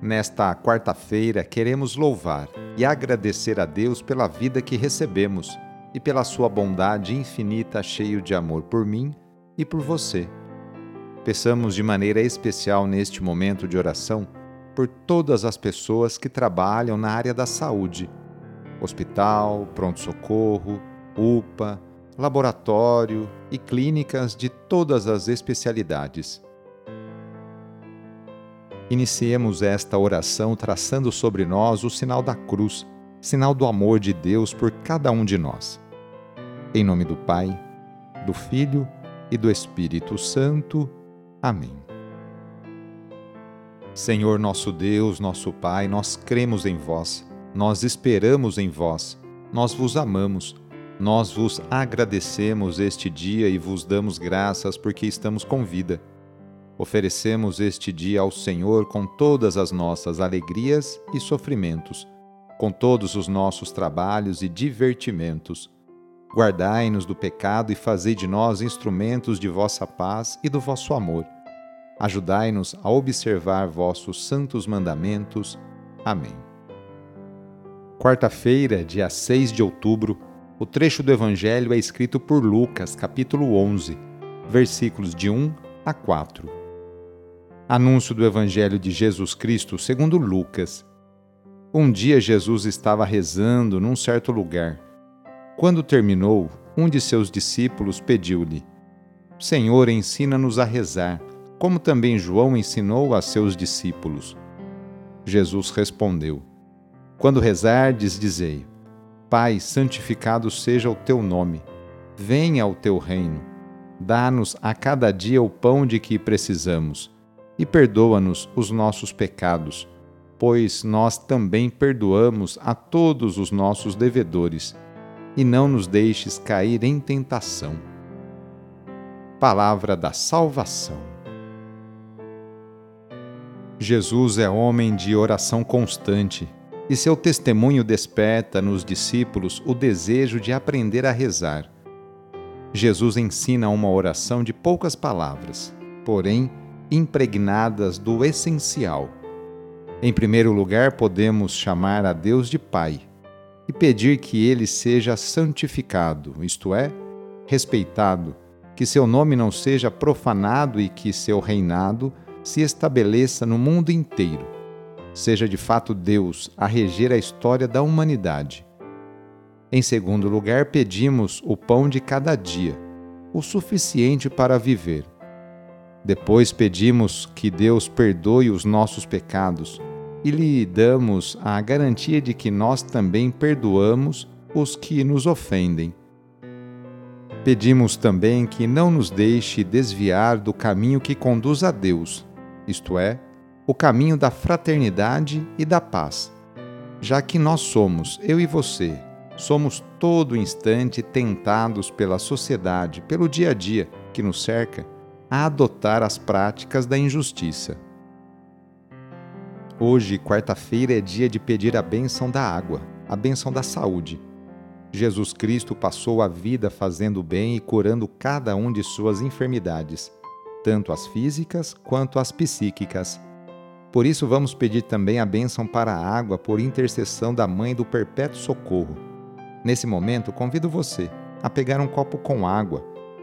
Nesta quarta-feira, queremos louvar e agradecer a Deus pela vida que recebemos e pela sua bondade infinita, cheio de amor por mim e por você. Peçamos de maneira especial neste momento de oração por todas as pessoas que trabalham na área da saúde: hospital, pronto-socorro, UPA, laboratório e clínicas de todas as especialidades. Iniciemos esta oração traçando sobre nós o sinal da cruz, sinal do amor de Deus por cada um de nós. Em nome do Pai, do Filho e do Espírito Santo. Amém. Senhor nosso Deus, nosso Pai, nós cremos em vós, nós esperamos em vós, nós vos amamos, nós vos agradecemos este dia e vos damos graças porque estamos com vida Oferecemos este dia ao Senhor com todas as nossas alegrias e sofrimentos, com todos os nossos trabalhos e divertimentos. Guardai-nos do pecado e fazei de nós instrumentos de vossa paz e do vosso amor. Ajudai-nos a observar vossos santos mandamentos. Amém. Quarta-feira, dia 6 de outubro, o trecho do Evangelho é escrito por Lucas, capítulo 11, versículos de 1 a 4. Anúncio do Evangelho de Jesus Cristo segundo Lucas. Um dia Jesus estava rezando num certo lugar. Quando terminou, um de seus discípulos pediu-lhe: Senhor, ensina-nos a rezar, como também João ensinou a seus discípulos. Jesus respondeu: Quando rezardes, dizei: Pai, santificado seja o teu nome. Venha o teu reino. Dá-nos a cada dia o pão de que precisamos e perdoa-nos os nossos pecados, pois nós também perdoamos a todos os nossos devedores, e não nos deixes cair em tentação. Palavra da Salvação. Jesus é homem de oração constante, e seu testemunho desperta nos discípulos o desejo de aprender a rezar. Jesus ensina uma oração de poucas palavras, porém, impregnadas do essencial. Em primeiro lugar, podemos chamar a Deus de Pai e pedir que ele seja santificado, isto é, respeitado, que seu nome não seja profanado e que seu reinado se estabeleça no mundo inteiro. Seja de fato Deus a reger a história da humanidade. Em segundo lugar, pedimos o pão de cada dia, o suficiente para viver depois pedimos que Deus perdoe os nossos pecados e lhe damos a garantia de que nós também perdoamos os que nos ofendem. Pedimos também que não nos deixe desviar do caminho que conduz a Deus, isto é, o caminho da fraternidade e da paz, já que nós somos, eu e você, somos todo instante tentados pela sociedade, pelo dia a dia que nos cerca a adotar as práticas da injustiça. Hoje, quarta-feira, é dia de pedir a bênção da água, a bênção da saúde. Jesus Cristo passou a vida fazendo bem e curando cada um de suas enfermidades, tanto as físicas quanto as psíquicas. Por isso, vamos pedir também a bênção para a água por intercessão da Mãe do Perpétuo Socorro. Nesse momento, convido você a pegar um copo com água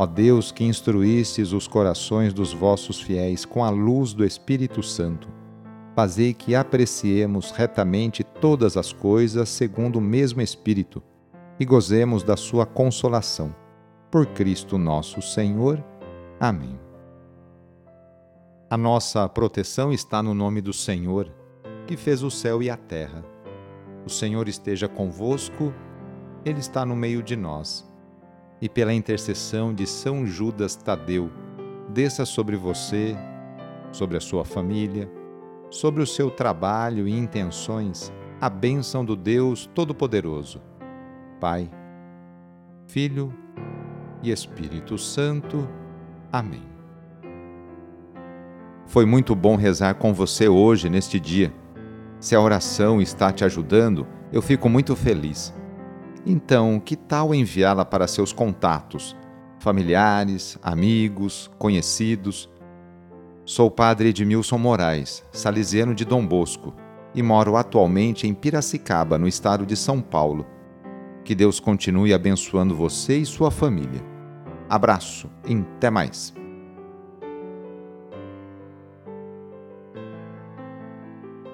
Ó Deus, que instruístes os corações dos vossos fiéis com a luz do Espírito Santo, fazei que apreciemos retamente todas as coisas segundo o mesmo Espírito e gozemos da sua consolação. Por Cristo nosso Senhor. Amém. A nossa proteção está no nome do Senhor, que fez o céu e a terra. O Senhor esteja convosco, Ele está no meio de nós. E pela intercessão de São Judas Tadeu, desça sobre você, sobre a sua família, sobre o seu trabalho e intenções a bênção do Deus Todo-Poderoso, Pai, Filho e Espírito Santo. Amém. Foi muito bom rezar com você hoje, neste dia. Se a oração está te ajudando, eu fico muito feliz. Então, que tal enviá-la para seus contatos, familiares, amigos, conhecidos? Sou padre Edmilson Moraes, salesiano de Dom Bosco, e moro atualmente em Piracicaba, no estado de São Paulo. Que Deus continue abençoando você e sua família. Abraço e até mais.